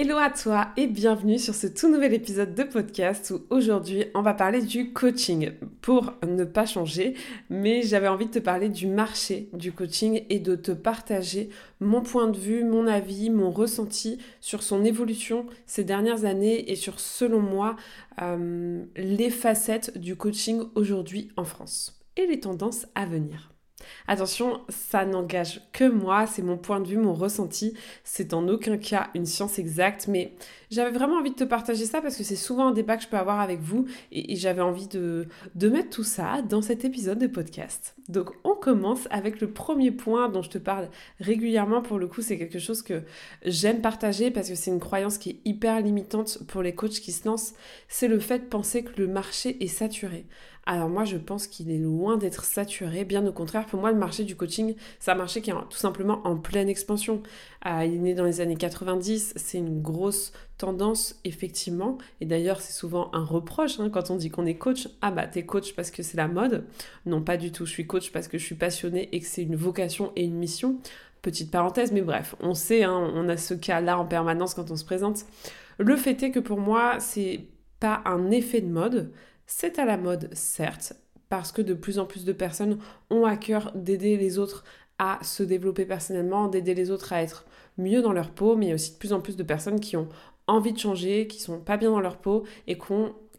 Hello à toi et bienvenue sur ce tout nouvel épisode de podcast où aujourd'hui on va parler du coaching pour ne pas changer mais j'avais envie de te parler du marché du coaching et de te partager mon point de vue, mon avis, mon ressenti sur son évolution ces dernières années et sur selon moi euh, les facettes du coaching aujourd'hui en France et les tendances à venir. Attention, ça n'engage que moi, c'est mon point de vue, mon ressenti, c'est en aucun cas une science exacte, mais j'avais vraiment envie de te partager ça parce que c'est souvent un débat que je peux avoir avec vous et, j'avais envie de, de mettre tout ça dans cet épisode de podcast. Donc on commence avec le premier point dont je te parle régulièrement, pour le coup c'est quelque chose que j'aime partager parce que c'est une croyance qui est hyper limitante pour les coachs qui se lancent, c'est le fait de penser que le marché est saturé. Alors moi, je pense qu'il est loin d'être saturé. Bien au contraire, pour moi, le marché du coaching, c'est un marché qui est tout simplement en pleine expansion. Euh, il est né dans les années 90, c'est une grosse tendance, effectivement. Et d'ailleurs, c'est souvent un reproche hein, quand on dit qu'on est coach. Ah bah, t'es coach parce que c'est la mode. Non, pas du tout. Je suis coach parce que je suis passionnée et que c'est une vocation et une mission. Petite parenthèse, mais bref, on sait, hein, on a ce cas-là en permanence quand on se présente. Le fait est que pour moi, c'est pas un effet de mode, c'est à la mode, certes, parce que de plus en plus de personnes ont à cœur d'aider les autres à se développer personnellement, d'aider les autres à être mieux dans leur peau, mais il y a aussi de plus en plus de personnes qui ont envie de changer, qui sont pas bien dans leur peau et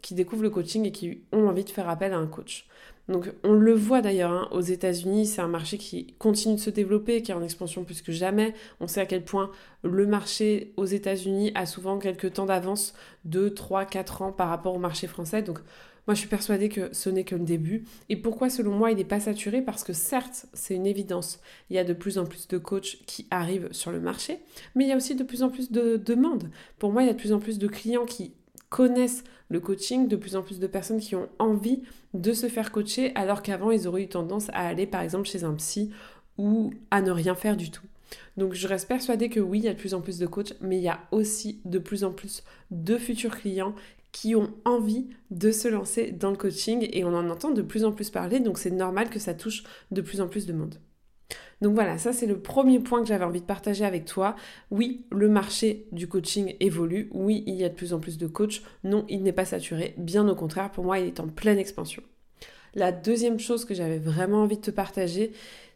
qui, découvrent le coaching et qui ont envie de faire appel à un coach. Donc on le voit d'ailleurs hein, aux États-Unis, c'est un marché qui continue de se développer, qui est en expansion plus que jamais. On sait à quel point le marché aux États-Unis a souvent quelques temps d'avance, 2, 3, 4 ans par rapport au marché français. Moi, je suis persuadée que ce n'est que le début. Et pourquoi, selon moi, il n'est pas saturé? Parce que certes, c'est une évidence. Il y a de plus en plus de coachs qui arrivent sur le marché, mais il y a aussi de plus en plus de demandes. Pour moi, il y a de plus en plus de clients qui connaissent le coaching, de plus en plus de personnes qui ont envie de se faire coacher, alors qu'avant, ils auraient eu tendance à aller, par exemple, chez un psy ou à ne rien faire du tout. Donc je reste persuadée que oui, il y a de plus en plus de coachs, mais il y a aussi de plus en plus de futurs clients qui ont envie de se lancer dans le coaching et on en entend de plus en plus parler, donc c'est normal que ça touche de plus en plus de monde. Donc voilà, ça c'est le premier point que j'avais envie de partager avec toi. Oui, le marché du coaching évolue. Oui, il y a de plus en plus de coachs. Non, il n'est pas saturé. Bien au contraire, pour moi, il est en pleine expansion. La deuxième chose que j'avais vraiment envie de te partager,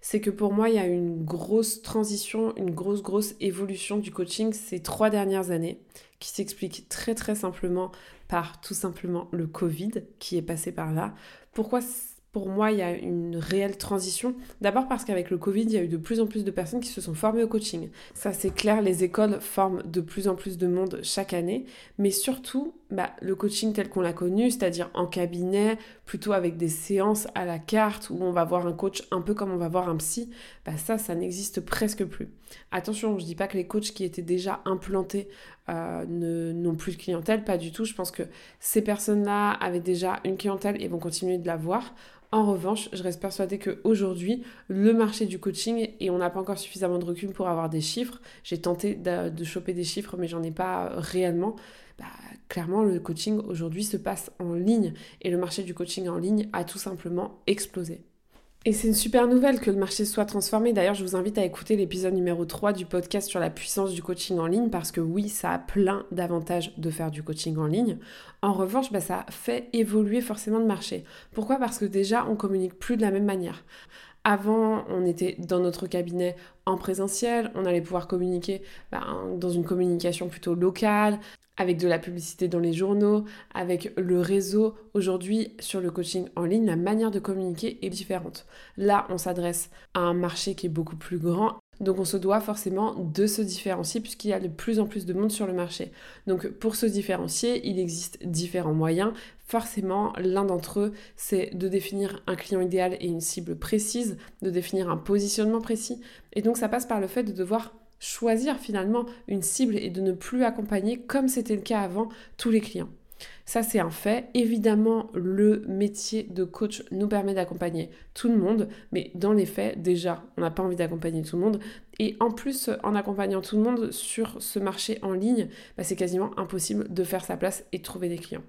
c'est que pour moi, il y a une grosse transition, une grosse, grosse évolution du coaching ces trois dernières années qui s'explique très très simplement par tout simplement le Covid qui est passé par là. Pourquoi pour moi, il y a une réelle transition? D'abord parce qu'avec le Covid, il y a eu de plus en plus de personnes qui se sont formées au coaching. Ça, c'est clair, les écoles forment de plus en plus de monde chaque année. Mais surtout, bah, le coaching tel qu'on l'a connu, c'est-à-dire en cabinet, plutôt avec des séances à la carte où on va voir un coach un peu comme on va voir un psy, bah, ça, ça n'existe presque plus. Attention, je dis pas que les coachs qui étaient déjà implantés euh, n'ont plus de clientèle, pas du tout. Je pense que ces personnes-là avaient déjà une clientèle et vont continuer de l'avoir. En revanche, je reste persuadée qu'aujourd'hui, le marché du coaching, et on n'a pas encore suffisamment de recul pour avoir des chiffres, j'ai tenté de, choper des chiffres, mais j'en ai pas réellement. Bah, clairement, le coaching aujourd'hui se passe en ligne et le marché du coaching en ligne a tout simplement explosé. Et c'est une super nouvelle que le marché soit transformé. D'ailleurs, je vous invite à écouter l'épisode numéro 3 du podcast sur la puissance du coaching en ligne parce que oui, ça a plein d'avantages de faire du coaching en ligne. En revanche, bah, ça fait évoluer forcément le marché. Pourquoi? Parce que déjà, on communique plus de la même manière. Avant, on était dans notre cabinet en présentiel, on allait pouvoir communiquer bah, dans une communication plutôt locale, avec de la publicité dans les journaux, avec le réseau. Aujourd'hui, sur le coaching en ligne, la manière de communiquer est différente. Là, on s'adresse à un marché qui est beaucoup plus grand. Donc on se doit forcément de se différencier puisqu'il y a de plus en plus de monde sur le marché. Donc pour se différencier, il existe différents moyens. Forcément, l'un d'entre eux, c'est de définir un client idéal et une cible précise, de définir un positionnement précis. Et donc ça passe par le fait de devoir choisir finalement une cible et de ne plus accompagner, comme c'était le cas avant, tous les clients. Ça, c'est un fait. Évidemment, le métier de coach nous permet d'accompagner tout le monde, mais dans les faits, déjà, on n'a pas envie d'accompagner tout le monde. Et en plus, en accompagnant tout le monde sur ce marché en ligne, bah, c'est quasiment impossible de faire sa place et de trouver des clients.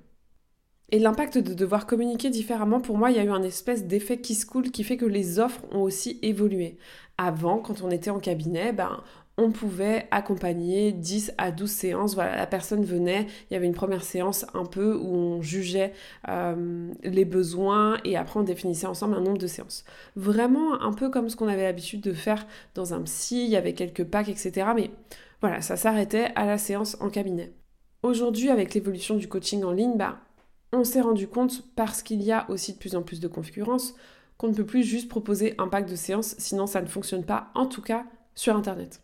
Et l'impact de devoir communiquer différemment, pour moi, il y a eu un espèce d'effet qui se coule qui fait que les offres ont aussi évolué. Avant, quand on était en cabinet, ben, on pouvait accompagner 10 à 12 séances. Voilà, la personne venait, il y avait une première séance un peu où on jugeait euh, les besoins et après on définissait ensemble un nombre de séances. Vraiment un peu comme ce qu'on avait l'habitude de faire dans un psy, il y avait quelques packs, etc. Mais voilà, ça s'arrêtait à la séance en cabinet. Aujourd'hui, avec l'évolution du coaching en ligne, bah, on s'est rendu compte, parce qu'il y a aussi de plus en plus de concurrence, qu'on ne peut plus juste proposer un pack de séances, sinon ça ne fonctionne pas, en tout cas sur Internet.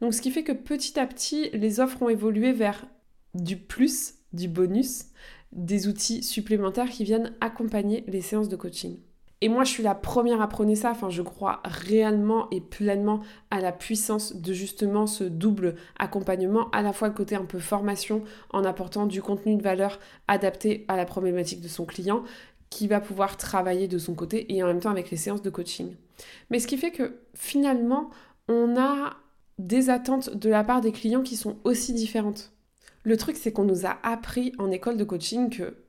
Donc ce qui fait que petit à petit, les offres ont évolué vers du plus, du bonus, des outils supplémentaires qui viennent accompagner les séances de coaching. Et moi, je suis la première à prôner ça. Enfin, je crois réellement et pleinement à la puissance de justement ce double accompagnement, à la fois le côté un peu formation en apportant du contenu de valeur adapté à la problématique de son client, qui va pouvoir travailler de son côté et en même temps avec les séances de coaching. Mais ce qui fait que finalement, on a des attentes de la part des clients qui sont aussi différentes. Le truc, c'est qu'on nous a appris en école de coaching que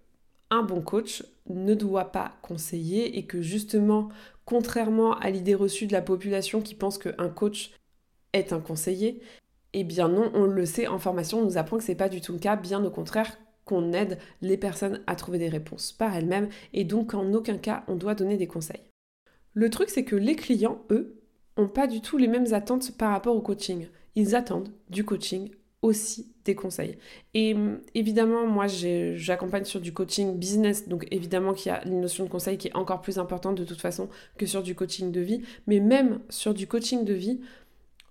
un bon coach ne doit pas conseiller et que justement, contrairement à l'idée reçue de la population qui pense qu'un coach est un conseiller, eh bien non, on le sait en formation, on nous apprend que c'est pas du tout le cas, bien au contraire qu'on aide les personnes à trouver des réponses par elles-mêmes et donc en aucun cas on doit donner des conseils. Le truc c'est que les clients, eux, ont pas du tout les mêmes attentes par rapport au coaching. Ils attendent du coaching aussi des conseils. Et hum, évidemment, moi, j'accompagne sur du coaching business, donc évidemment qu'il y a une notion de conseil qui est encore plus importante de toute façon que sur du coaching de vie. Mais même sur du coaching de vie,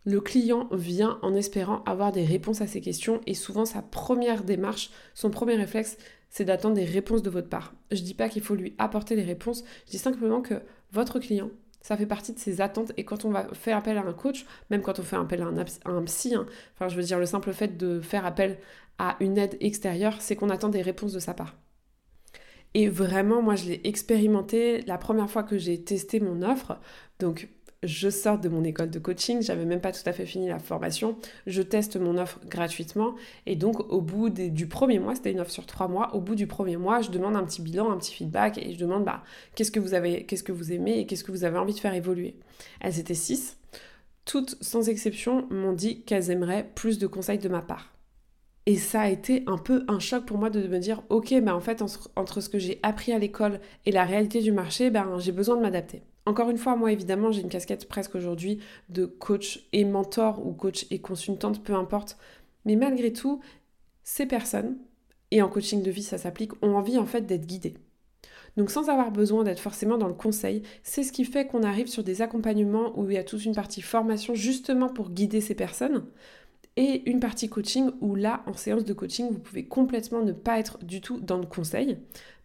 le client vient en espérant avoir des réponses à ses questions et souvent sa première démarche, son premier réflexe, c'est d'attendre des réponses de votre part. Je dis pas qu'il faut lui apporter les réponses, je dis simplement que votre client ça fait partie de ses attentes. Et quand on va faire appel à un coach, même quand on fait appel à un, psy, hein, enfin je veux dire le simple fait de faire appel à une aide extérieure, c'est qu'on attend des réponses de sa part. Et vraiment, moi je l'ai expérimenté la première fois que j'ai testé mon offre. Donc je sors de mon école de coaching, j'avais même pas tout à fait fini la formation, je teste mon offre gratuitement et donc au bout du premier mois, c'était une offre sur trois mois, au bout du premier mois, je demande un petit bilan, un petit feedback et je demande bah, qu'est-ce que vous avez, qu'est-ce que vous aimez et qu'est-ce que vous avez envie de faire évoluer. Elles étaient six, toutes sans exception m'ont dit qu'elles aimeraient plus de conseils de ma part. Et ça a été un peu un choc pour moi de me dire, ok, bah en fait, entre, ce que j'ai appris à l'école et la réalité du marché, ben, j'ai besoin de m'adapter. Encore une fois, moi évidemment, j'ai une casquette presque aujourd'hui de coach et mentor ou coach et consultante, peu importe. Mais malgré tout, ces personnes, et en coaching de vie ça s'applique, ont envie en fait d'être guidées. Donc sans avoir besoin d'être forcément dans le conseil, c'est ce qui fait qu'on arrive sur des accompagnements où il y a toute une partie formation justement pour guider ces personnes et une partie coaching où là, en séance de coaching, vous pouvez complètement ne pas être du tout dans le conseil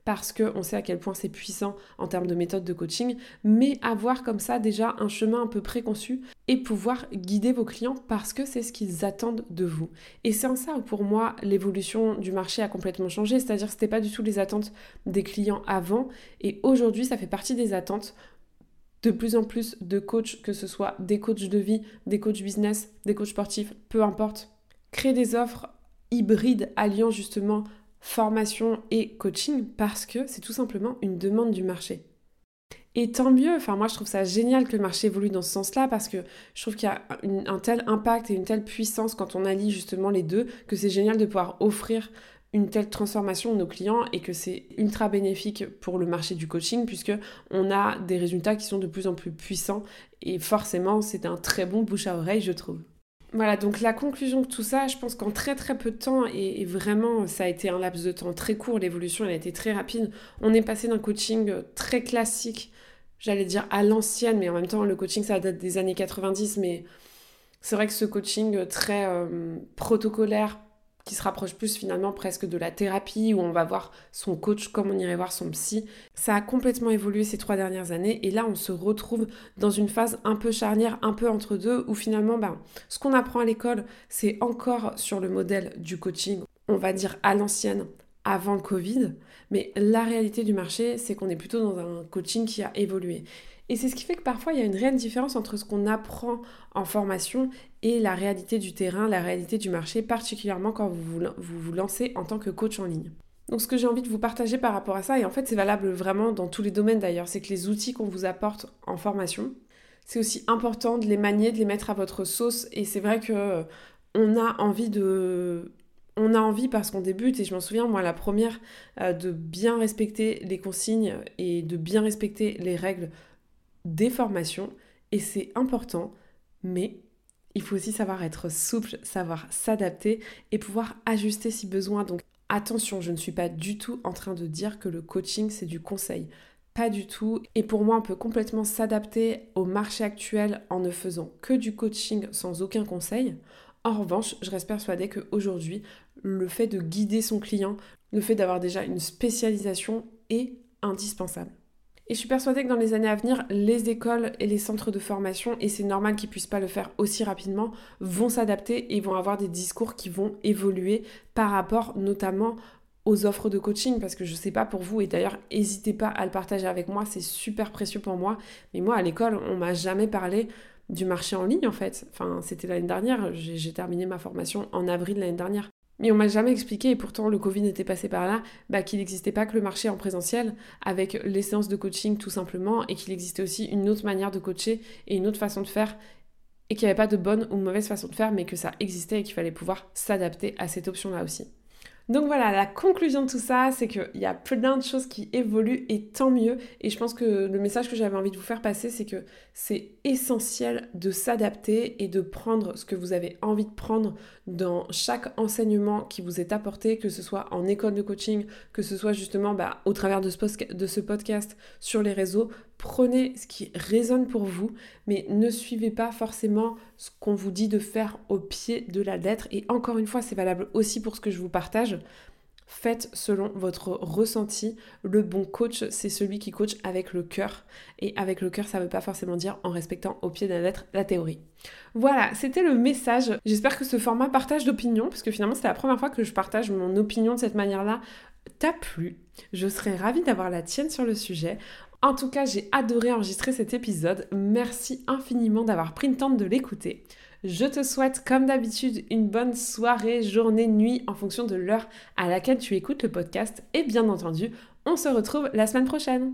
parce qu'on sait à quel point c'est puissant en termes de méthode de coaching, mais avoir comme ça déjà un chemin un peu préconçu et pouvoir guider vos clients parce que c'est ce qu'ils attendent de vous. Et c'est en ça où pour moi l'évolution du marché a complètement changé, c'est-à-dire que c'était pas du tout les attentes des clients avant et aujourd'hui ça fait partie des attentes de plus en plus de coachs, que ce soit des coachs de vie, des coachs business, des coachs sportifs, peu importe, créer des offres hybrides alliant justement formation et coaching parce que c'est tout simplement une demande du marché. Et tant mieux, enfin moi je trouve ça génial que le marché évolue dans ce sens-là parce que je trouve qu'il y a un tel impact et une telle puissance quand on allie justement les deux que c'est génial de pouvoir offrir une telle transformation de nos clients et que c'est ultra bénéfique pour le marché du coaching puisque on a des résultats qui sont de plus en plus puissants et forcément c'est un très bon bouche à oreille je trouve. Voilà, donc la conclusion de tout ça, je pense qu'en très très peu de temps, et, vraiment ça a été un laps de temps très court, l'évolution elle a été très rapide, on est passé d'un coaching très classique, j'allais dire à l'ancienne, mais en même temps le coaching ça date des années 90, mais c'est vrai que ce coaching très euh, protocolaire, qui se rapproche plus finalement presque de la thérapie où on va voir son coach comme on irait voir son psy. Ça a complètement évolué ces trois dernières années et là on se retrouve dans une phase un peu charnière, un peu entre deux où finalement ben, ce qu'on apprend à l'école c'est encore sur le modèle du coaching, on va dire à l'ancienne, avant le Covid, mais la réalité du marché, c'est qu'on est plutôt dans un coaching qui a évolué. Et c'est ce qui fait que parfois il y a une réelle différence entre ce qu'on apprend en formation et la réalité du terrain, la réalité du marché, particulièrement quand vous vous, lancez en tant que coach en ligne. Donc ce que j'ai envie de vous partager par rapport à ça, et en fait c'est valable vraiment dans tous les domaines d'ailleurs, c'est que les outils qu'on vous apporte en formation, c'est aussi important de les manier, de les mettre à votre sauce. Et c'est vrai que euh, on a envie de on a envie parce qu'on débute, et je m'en souviens, moi, la première, euh, de bien respecter les consignes et de bien respecter les règles des formations, et c'est important, mais il faut aussi savoir être souple, savoir s'adapter et pouvoir ajuster si besoin. Donc attention, je ne suis pas du tout en train de dire que le coaching, c'est du conseil. Pas du tout. Et pour moi, on peut complètement s'adapter au marché actuel en ne faisant que du coaching sans aucun conseil. En revanche, je reste persuadée qu'aujourd'hui, le fait de guider son client, le fait d'avoir déjà une spécialisation est indispensable. Et je suis persuadée que dans les années à venir, les écoles et les centres de formation, et c'est normal qu'ils puissent pas le faire aussi rapidement, vont s'adapter et vont avoir des discours qui vont évoluer par rapport notamment aux offres de coaching parce que je sais pas pour vous et d'ailleurs n'hésitez pas à le partager avec moi, c'est super précieux pour moi. Mais moi à l'école, on m'a jamais parlé du marché en ligne en fait. Enfin, c'était l'année dernière, j'ai terminé ma formation en avril l'année dernière. Mais on m'a jamais expliqué, et pourtant le Covid était passé par là, bah, qu'il n'existait pas que le marché en présentiel, avec les séances de coaching tout simplement, et qu'il existait aussi une autre manière de coacher et une autre façon de faire, et qu'il n'y avait pas de bonne ou mauvaise façon de faire, mais que ça existait et qu'il fallait pouvoir s'adapter à cette option-là aussi. Donc voilà, la conclusion de tout ça, c'est qu'il y a plein de choses qui évoluent et tant mieux. Et je pense que le message que j'avais envie de vous faire passer, c'est que c'est essentiel de s'adapter et de prendre ce que vous avez envie de prendre dans chaque enseignement qui vous est apporté, que ce soit en école de coaching, que ce soit justement bah, au travers de ce podcast sur les réseaux, prenez ce qui résonne pour vous, mais ne suivez pas forcément ce qu'on vous dit de faire au pied de la lettre. Et encore une fois, c'est valable aussi pour ce que je vous partage. Faites selon votre ressenti. Le bon coach, c'est celui qui coach avec le cœur. Et avec le cœur, ça ne veut pas forcément dire en respectant au pied de la lettre la théorie. Voilà, c'était le message. J'espère que ce format partage d'opinion, parce que finalement, c'était la première fois que je partage mon opinion de cette manière-là, t'a plu. Je serais ravie d'avoir la tienne sur le sujet. En tout cas, j'ai adoré enregistrer cet épisode. Merci infiniment d'avoir pris le temps de l'écouter. Je te souhaite, comme d'habitude, une bonne soirée, journée, nuit, en fonction de l'heure à laquelle tu écoutes le podcast. Et bien entendu, on se retrouve la semaine prochaine.